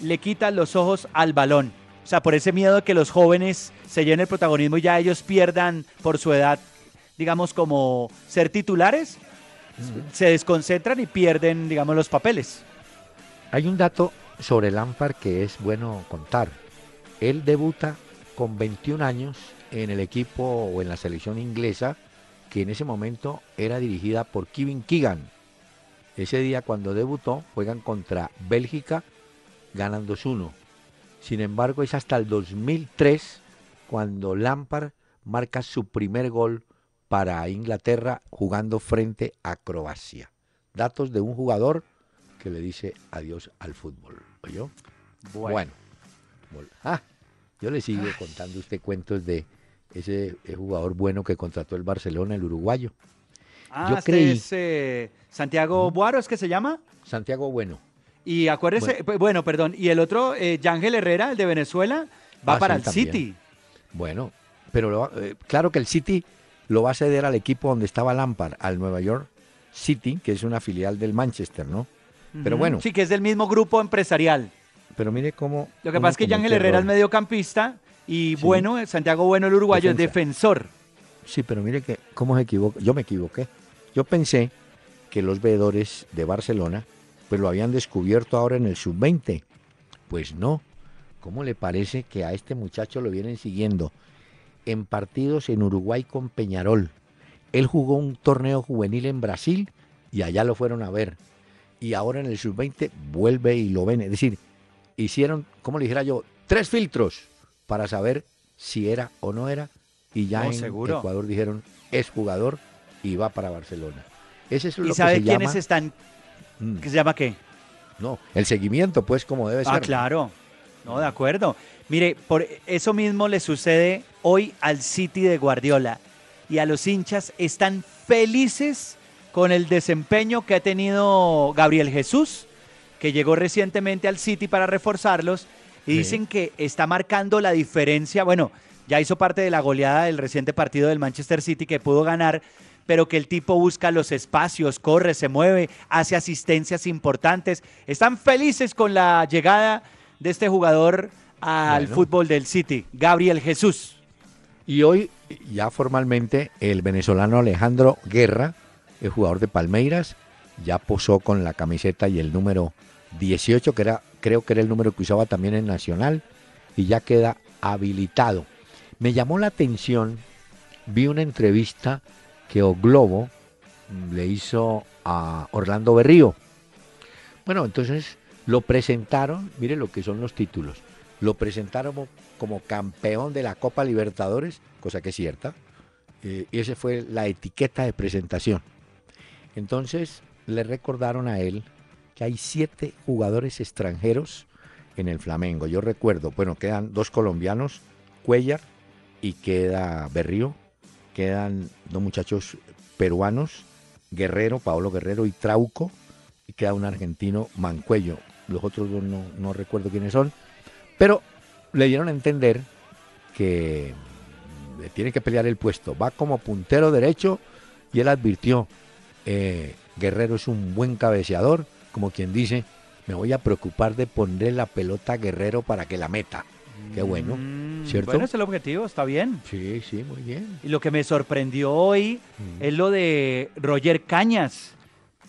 le quitas los ojos al balón. O sea, por ese miedo de que los jóvenes se llenen el protagonismo y ya ellos pierdan por su edad, digamos, como ser titulares, se desconcentran y pierden, digamos, los papeles. Hay un dato sobre Lampard que es bueno contar. Él debuta con 21 años en el equipo o en la selección inglesa, que en ese momento era dirigida por Kevin Keegan. Ese día cuando debutó juegan contra Bélgica, ganan 2-1. Sin embargo, es hasta el 2003 cuando Lampard marca su primer gol para Inglaterra jugando frente a Croacia. Datos de un jugador que le dice adiós al fútbol. ¿Oyó? Bueno. Ah, yo le sigo contando usted cuentos de ese jugador bueno que contrató el Barcelona, el uruguayo. Ah, yo este creí... es eh, Santiago Buaro, ¿es que se llama? Santiago Bueno. Y acuérdese, bueno, perdón, y el otro, eh, Yángel Herrera, el de Venezuela, va para el City. Bueno, pero eh, claro que el City lo va a ceder al equipo donde estaba Lampard, al Nueva York City, que es una filial del Manchester, ¿no? Pero bueno. Sí, que es del mismo grupo empresarial. Pero mire cómo. Lo que pasa es que Yángel Herrera es mediocampista y bueno, Santiago Bueno, el uruguayo, es defensor. Sí, pero mire que, ¿cómo se equivoca? Yo me equivoqué. Yo pensé que los veedores de Barcelona pues lo habían descubierto ahora en el sub-20. Pues no. ¿Cómo le parece que a este muchacho lo vienen siguiendo en partidos en Uruguay con Peñarol? Él jugó un torneo juvenil en Brasil y allá lo fueron a ver. Y ahora en el sub-20 vuelve y lo ven. Es decir, hicieron, como le dijera yo, tres filtros para saber si era o no era. Y ya en Ecuador dijeron, es jugador y va para Barcelona. Ese es lo ¿Y sabe quiénes están Mm. ¿Qué se llama qué? No, el seguimiento, pues, como debe ah, ser. Ah, claro. No, de acuerdo. Mire, por eso mismo le sucede hoy al City de Guardiola. Y a los hinchas están felices con el desempeño que ha tenido Gabriel Jesús, que llegó recientemente al City para reforzarlos. Y dicen que está marcando la diferencia. Bueno, ya hizo parte de la goleada del reciente partido del Manchester City que pudo ganar pero que el tipo busca los espacios, corre, se mueve, hace asistencias importantes. Están felices con la llegada de este jugador al fútbol del City, Gabriel Jesús. Y hoy ya formalmente el venezolano Alejandro Guerra, el jugador de Palmeiras, ya posó con la camiseta y el número 18, que era, creo que era el número que usaba también en Nacional, y ya queda habilitado. Me llamó la atención, vi una entrevista que O Globo le hizo a Orlando Berrío. Bueno, entonces lo presentaron, mire lo que son los títulos, lo presentaron como campeón de la Copa Libertadores, cosa que es cierta, eh, y esa fue la etiqueta de presentación. Entonces le recordaron a él hay siete jugadores extranjeros en el Flamengo. Yo recuerdo, bueno, quedan dos colombianos, Cuellar y queda Berrío, quedan dos muchachos peruanos, Guerrero, Paolo Guerrero y Trauco, y queda un argentino, Mancuello. Los otros dos no, recuerdo quiénes son, pero le dieron a entender que tiene que pelear el puesto. Va como puntero derecho y él advirtió, eh, Guerrero es un buen cabeceador, como quien dice, me voy a preocupar de poner la pelota a Guerrero para que la meta. Qué bueno, mm, ¿cierto? Bueno, es el objetivo, está bien. Sí, sí, muy bien. Y lo que me sorprendió hoy mm. es lo de Roger Cañas.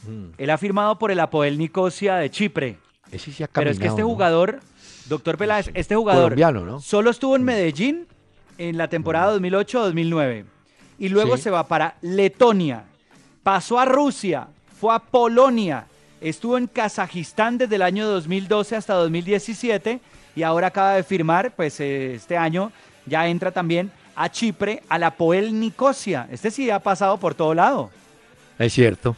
Mm. Él ha firmado por el Apoel Nicosia de Chipre. Ese sí ha Pero es que este jugador, doctor Peláez, este jugador solo estuvo en Medellín en la temporada 2008-2009. Y luego se va para Letonia. Pasó a Rusia, fue a Polonia, estuvo en Kazajistán desde el año 2012 hasta 2017 y ahora acaba de firmar, pues eh, este año ya entra también a Chipre, a la Poel Nicosia. Este sí ha pasado por todo lado. Es cierto.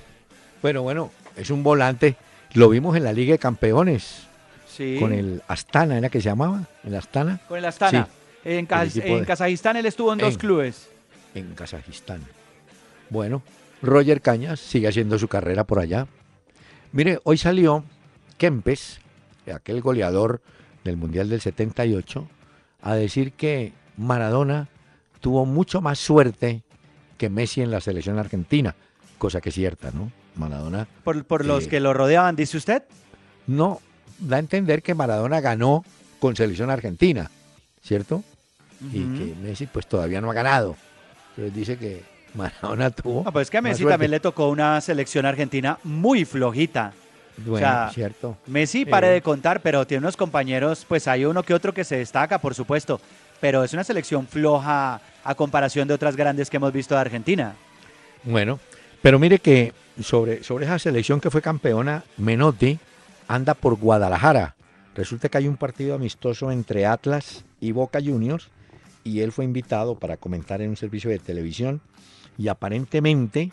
Bueno, bueno, es un volante. Lo vimos en la Liga de Campeones. Sí. Con el Astana, ¿era que se llamaba? ¿El Astana? Con el Astana. en, Kazajistán él estuvo en dos clubes. En Kazajistán. Bueno, Roger Cañas sigue haciendo su carrera por allá. Mire, hoy salió Kempes, aquel goleador del Mundial del 78 a decir que Maradona tuvo mucho más suerte que Messi en la selección argentina, cosa que es cierta, ¿no? Maradona. ¿Por, los eh, que lo rodeaban, dice usted? No, da a entender que Maradona ganó con selección argentina, ¿cierto? Y que Messi pues todavía no ha ganado. Entonces dice que Maradona tuvo. No, pues es que a Messi también le tocó una selección argentina muy flojita. Bueno, cierto. Messi, pare de contar, pero tiene unos compañeros, pues hay uno que otro que se destaca, por supuesto, pero es una selección floja a comparación de otras grandes que hemos visto de Argentina. Bueno, pero mire que sobre, sobre esa selección que fue campeona, Menotti anda por Guadalajara. Resulta que hay un partido amistoso entre Atlas y Boca Juniors y él fue invitado para comentar en un servicio de televisión y aparentemente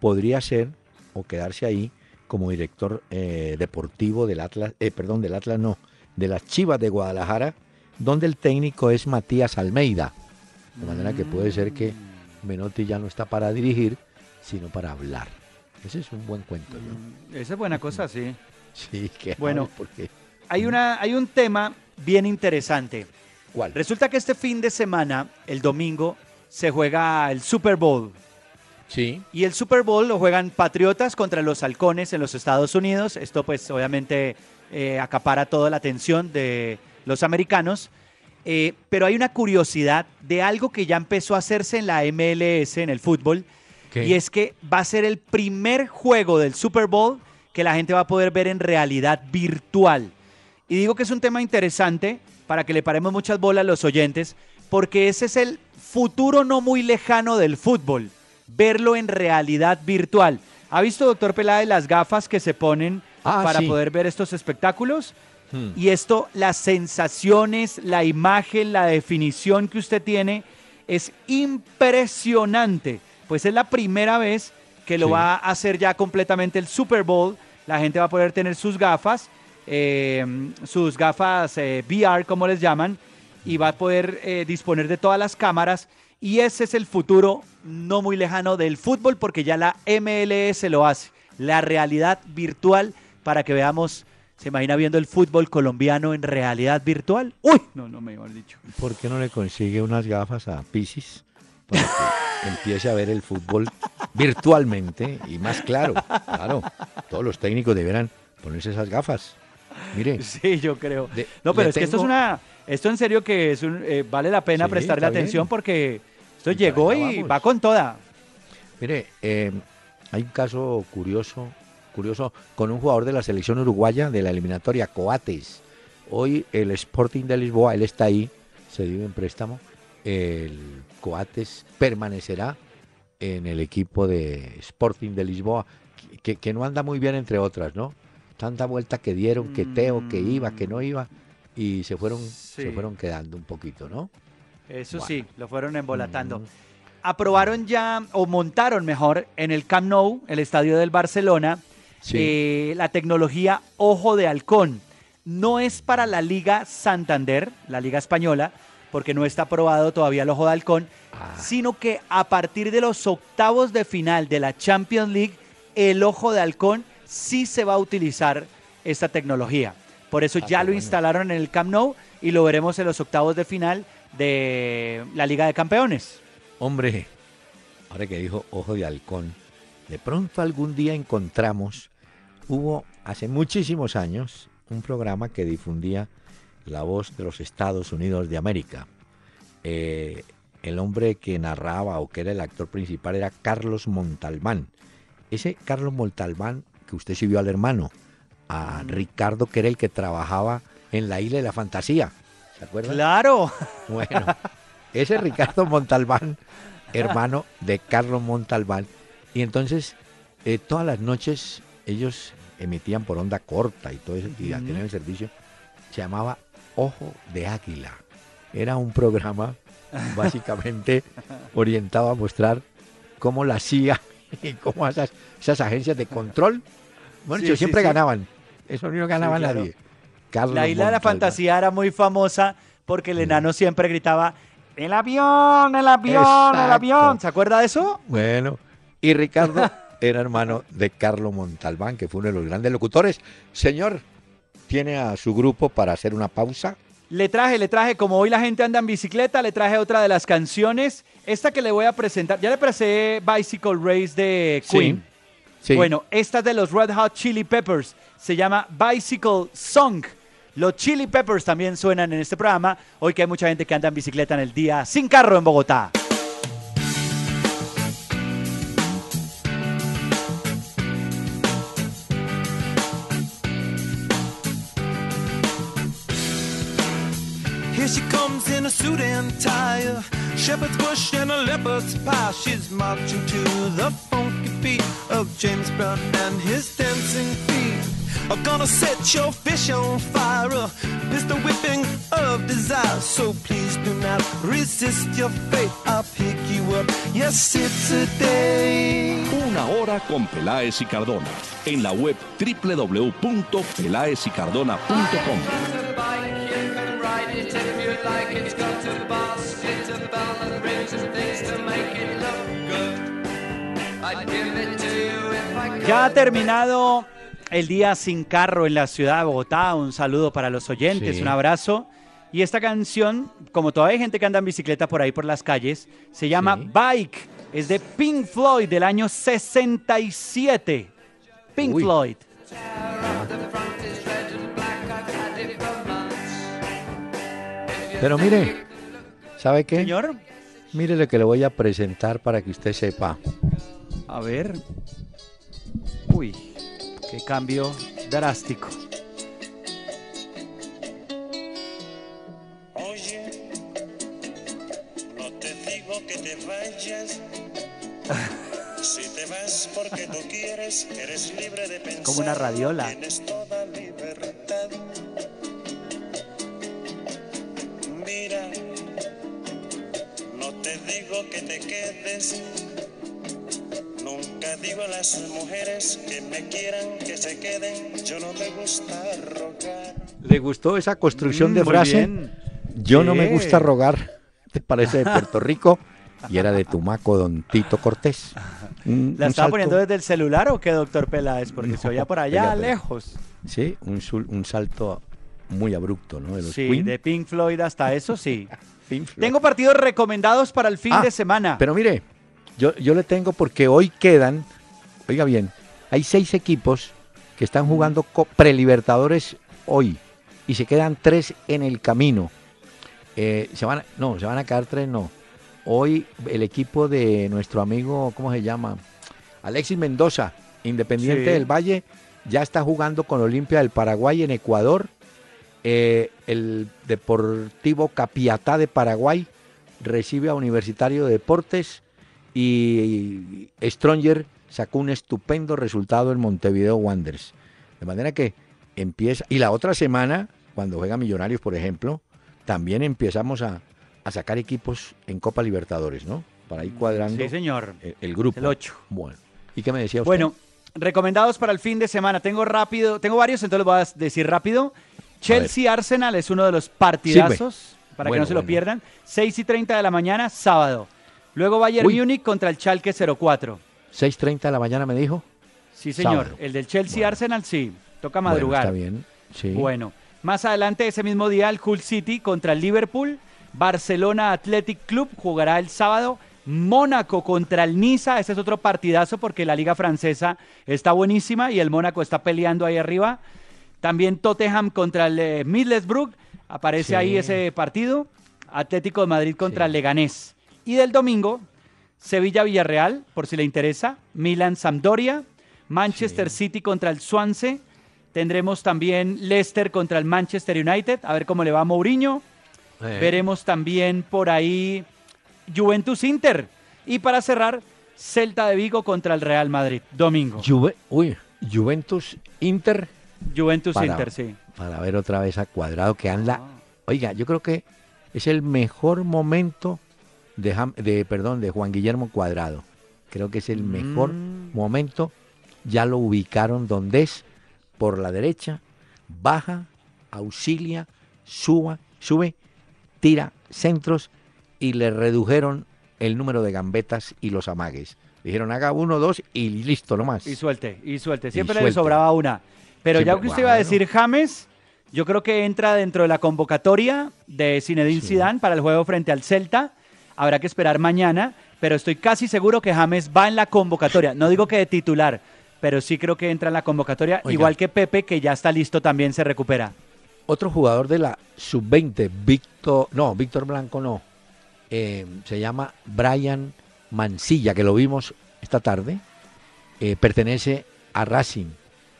podría ser o quedarse ahí como director eh, deportivo del Atlas, eh, perdón, del Atlas no, de las Chivas de Guadalajara, donde el técnico es Matías Almeida. De manera que puede ser que Menotti ya no está para dirigir, sino para hablar. Ese es un buen cuento, ¿no? Mm, esa es buena cosa, sí. [LAUGHS] Sí, que bueno, porque hay una hay un tema bien interesante. ¿Cuál? Resulta que este fin de semana, el domingo, se juega el Super Bowl. Sí. Y el Super Bowl lo juegan Patriotas contra los Halcones en los Estados Unidos. Esto pues obviamente eh, acapara toda la atención de los americanos. Eh, pero hay una curiosidad de algo que ya empezó a hacerse en la MLS, en el fútbol, y es que va a ser el primer juego del Super Bowl que la gente va a poder ver en realidad virtual. Y digo que es un tema interesante para que le paremos muchas bolas a los oyentes, porque ese es el futuro no muy lejano del fútbol, verlo en realidad virtual. ¿Ha visto, doctor Peláez, las gafas que se ponen ah, para poder ver estos espectáculos? Hmm. Y esto, las sensaciones, la imagen, la definición que usted tiene es impresionante. Pues es la primera vez que lo va a hacer ya completamente el Super Bowl. La gente va a poder tener sus gafas, eh, sus gafas eh, VR, como les llaman, y va a poder eh, disponer de todas las cámaras. Y ese es el futuro no muy lejano del fútbol, porque ya la MLS lo hace. La realidad virtual para que veamos ¿Se imagina viendo el fútbol colombiano en realidad virtual? ¡Uy! No, no me iba dicho. ¿Por qué no le consigue unas gafas a Pisis para que [LAUGHS] empiece a ver el fútbol virtualmente y más claro? Claro, todos los técnicos deberán ponerse esas gafas. Mire. Sí, yo creo. no, pero es que esto es una. Esto en serio que es un, eh, vale la pena prestarle atención porque esto llegó y va con toda. Mire, eh, hay un caso curioso curioso, con un jugador de la selección uruguaya de la eliminatoria, Coates. Hoy el Sporting de Lisboa, él está ahí, se dio en préstamo. El Coates permanecerá en el equipo de Sporting de Lisboa, que, no anda muy bien entre otras, ¿no? Tanta vuelta que dieron, que Teo, que iba, que no iba, y se fueron, se fueron quedando un poquito, ¿no? Eso sí, lo fueron embolatando. Aprobaron ya, o montaron mejor, en el Camp Nou, el estadio del Barcelona, eh, la tecnología Ojo de Halcón. No es para la Liga Santander, la Liga Española, porque no está aprobado todavía el Ojo de Halcón, ah. sino que a partir de los octavos de final de la Champions League, el Ojo de Halcón sí se va a utilizar esta tecnología. Por eso ah, ya lo instalaron en el Camp Nou y lo veremos en los octavos de final de la Liga de Campeones. Hombre, ahora que dijo Ojo de Halcón, de pronto algún día encontramos hubo hace muchísimos años un programa que difundía la voz de los Estados Unidos de América. Eh, el hombre que narraba o que era el actor principal era Carlos Montalbán. Ese Carlos Montalbán que usted sí vio al hermano, a Ricardo, que era el que trabajaba en la isla de la fantasía. ¿Se acuerda? Claro. [LAUGHS] Bueno, ese Ricardo Montalbán, hermano de Carlos Montalbán. Y entonces, eh, todas las noches ellos emitían por onda corta y todo eso, y tener el servicio, se llamaba Ojo de Águila. Era un programa [LAUGHS] básicamente orientado a mostrar cómo la CIA [LAUGHS] y cómo esas, esas agencias de control, bueno, siempre ganaban. Eso no ganaba nadie. la isla de la fantasía era muy famosa porque el enano siempre gritaba, el avión, el avión, el avión. ¿Se acuerda de eso? Bueno, y Ricardo [LAUGHS] era hermano de Carlos Montalbán, que fue uno de los grandes locutores. Señor, ¿tiene a su grupo para hacer una pausa? Le traje, le traje, como hoy la gente anda en bicicleta, le traje otra de las canciones. Esta que le voy a presentar, ya le presenté Bicycle Race de Queen. Bueno, esta es de los Red Hot Chili Peppers. Se llama Bicycle Song. Los Chili Peppers también suenan en este programa. Hoy que hay mucha gente que anda en bicicleta en el día sin carro en Bogotá. Here she comes in a suit and tie, a shepherd's bush and a leopard's pie. She's marching to the funky beat of James Brown and his dancing feet. are gonna set your fish on fire. A pistol whipping of desire. So please do not resist your fate. I'll pick you up. Yes, it's a day. Una hora con Peláez y Cardona. En la web www.pelaezicardona.com. Ya ha terminado el día sin carro en la ciudad de Bogotá. Un saludo para los oyentes, Sí. un abrazo. Y esta canción, como todavía hay gente que anda en bicicleta por ahí por las calles, se llama Sí. Bike. Es de Pink Floyd del año 67. Pink Uy. Floyd. Pero mire, ¿sabe qué? Señor, Mire lo que le voy a presentar para que usted sepa. a ver. Uy, qué cambio drástico. Oye, no te digo que te vayas. [LAUGHS] Si te vas porque tú quieres, eres libre de pensar. Como una radiola. Tienes toda libertad. Mira, no te digo que te quedes. Nunca digo a las mujeres que me quieran que se queden. Yo no me gusta rogar. ¿Le gustó esa construcción Mm, de frase? bien. Yo no me Sí. gusta rogar. ¿Te parece de Puerto Rico? Y era de Tumaco, don Tito Cortés. Un- ¿La un estaba salto- poniendo desde el celular o qué, doctor Peláez? Porque No, se oía por allá lejos. Sí, un, un salto muy abrupto, ¿no? De los Sí, Queen. de Pink Floyd hasta eso sí. [LAUGHS] Tengo partidos recomendados para el fin Ah, de semana. Pero mire, yo, yo le tengo porque hoy quedan, oiga bien, hay seis equipos que están jugando prelibertadores hoy y se quedan tres en el camino. Eh, se van, no, se van a quedar tres, no. Hoy el equipo de nuestro amigo, ¿cómo se llama? Alexis Mendoza, Independiente Sí. del Valle, ya está jugando con Olimpia del Paraguay en Ecuador. Eh, el Deportivo Capiatá de Paraguay recibe a Universitario de Deportes y Stronger sacó un estupendo resultado en Montevideo Wanderers. De manera que empieza, y la otra semana, cuando juega Millonarios, por ejemplo, también empezamos a, a sacar equipos en Copa Libertadores, ¿no? Para ir cuadrando Sí, señor. el, el grupo. El ocho. Bueno, ¿y qué me decía usted? Bueno, recomendados para el fin de semana. Tengo rápido, tengo varios, entonces los voy a decir rápido. Chelsea Arsenal es uno de los partidazos, para que no se lo pierdan. 6 y 30 de la mañana, sábado. Luego Bayern Uy. Múnich contra el Schalke 04. 6.30 de la mañana me dijo. Sí, señor. Sábado. El del Chelsea Bueno. Arsenal, sí. Toca Bueno, madrugar. está bien. Sí. Bueno, más adelante ese mismo día el Hull City contra el Liverpool, Barcelona Athletic Club jugará el sábado, Mónaco contra el Niza, ese es otro partidazo porque la liga francesa está buenísima y el Mónaco está peleando ahí arriba. También Tottenham contra el eh, Middlesbrough, aparece Sí. ahí ese partido. Atlético de Madrid contra Sí. el Leganés. Y del domingo, Sevilla-Villarreal, por si le interesa, Milan-Sampdoria, Manchester City contra el Swansea, tendremos también Leicester contra el Manchester United, a ver cómo le va a Mourinho, Eh, veremos también por ahí Juventus-Inter, y para cerrar, Celta de Vigo contra el Real Madrid, domingo. Juve- uy, Juventus Inter Juventus-Inter, sí. para ver otra vez a Cuadrado que anda. Ah. Oiga, yo creo que es el mejor momento de, de perdón, de Juan Guillermo Cuadrado. Creo que es el mejor Mm. momento. Ya lo ubicaron donde es, por la derecha, baja, auxilia, suba, sube, tira centros y le redujeron el número de gambetas y los amagues. Dijeron haga uno, dos y listo nomás. Y suelte, y suelte. Siempre le suelte. sobraba una. Pero ya que usted iba a decir James, yo creo que entra dentro de la convocatoria de Zinedine Sí. Zidane para el juego frente al Celta. Habrá que esperar mañana, pero estoy casi seguro que James va en la convocatoria. No digo que de titular, pero sí creo que entra en la convocatoria, Oiga. igual que Pepe, que ya está listo, también se recupera. Otro jugador de la sub-20, Víctor, no, Víctor Blanco no, eh, se llama Brian Mancilla, que lo vimos esta tarde, eh, pertenece a Racing.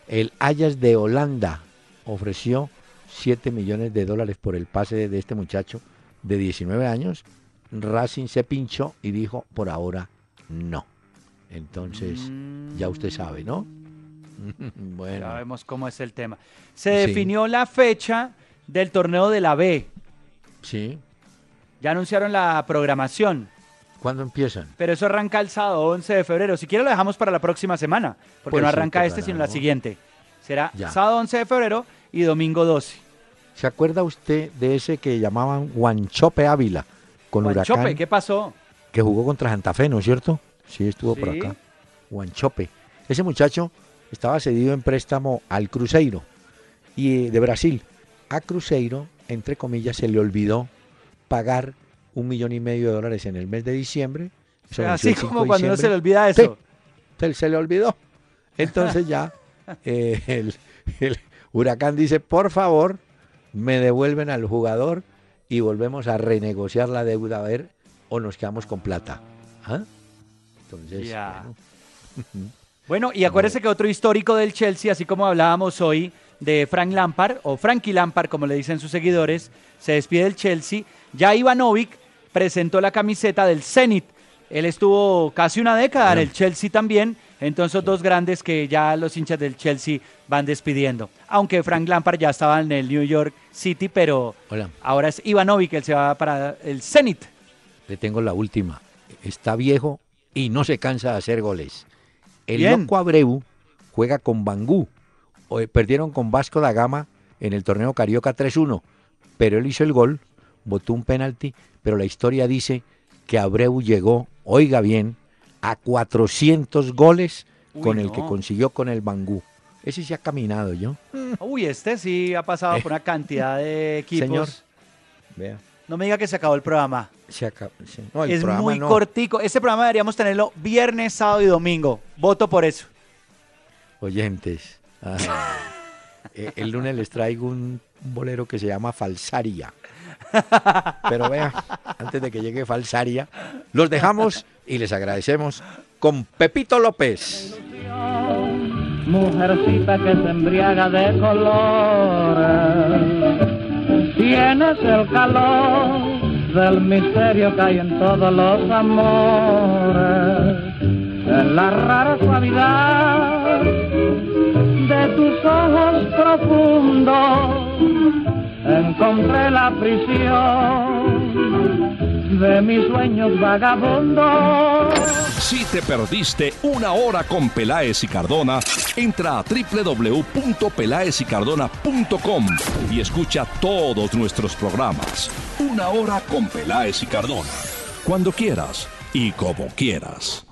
El Ajax de Holanda ofreció 7 millones de dólares por el pase de este muchacho de 19 años. Racing se pinchó y dijo, por ahora no. Entonces, ya usted sabe, ¿no? [LAUGHS] bueno. Ya vemos cómo es el tema. Se definió la fecha del torneo de la B. Sí. Ya anunciaron la programación. ¿Cuándo empiezan? Pero eso arranca el sábado 11 de febrero. Si quiere lo dejamos para la próxima semana, porque pues no arranca este, sino la siguiente. Será sábado 11 de febrero y domingo 12. ¿Se acuerda usted de ese que llamaban Guanchope Ávila con Guanchope, ¿qué pasó? Que jugó contra Santa Fe, ¿no es cierto? Sí, estuvo por acá. Guanchope. Ese muchacho estaba cedido en préstamo al Cruzeiro y de Brasil. A Cruzeiro, entre comillas, se le olvidó pagar un millón y medio de dólares en el mes de diciembre. así como cuando no se le olvida eso. se, le olvidó. Entonces ya [LAUGHS] eh, el, Huracán dice, por favor, me devuelven al jugador y volvemos a renegociar la deuda a ver o nos quedamos con plata. ¿Ah? Entonces, bueno. [LAUGHS] bueno, y acuérdese que otro histórico del Chelsea, así como hablábamos hoy de Frank Lampard, o Frankie Lampard, como le dicen sus seguidores, se despide del Chelsea. Ya Ivanovic presentó la camiseta del Zenit. Él estuvo casi una década en el Chelsea también, entonces dos grandes que ya los hinchas del Chelsea van despidiendo. Aunque Frank Lampard ya estaba en el New York City, pero ahora es Ivanovic, él se va para el Zenit. Le tengo la última. Está viejo y no se cansa de hacer goles. El loco Abreu juega con Bangú. Perdieron con Vasco da Gama en el torneo Carioca 3-1, pero él hizo el gol, botó un penalti, pero la historia dice que Abreu llegó, oiga bien, a 400 goles con el que consiguió con el Bangú. Ese sí ha caminado yo. [LAUGHS] Uy, este sí ha pasado por una cantidad de [LAUGHS] equipos. Señor, vea. No me diga que se acabó el programa. Se acabó. es muy cortico. Este programa deberíamos tenerlo viernes, sábado y domingo. Voto por eso. Oyentes. [LAUGHS] Eh, el lunes les traigo un, bolero que se llama Falsaria. Pero vea, antes de que llegue Falsaria, los dejamos y les agradecemos con Pepito López. Mujercita que se embriaga de colores. Tienes el calor del misterio que hay en todos los amores, en la rara suavidad tus ojos profundos. Encontré la prisión de mis sueños vagabundos. Si te perdiste una hora con Peláez y Cardona, entra a www.pelaezicardona.com y escucha todos nuestros programas. Una hora con Peláez y Cardona. Cuando quieras y como quieras.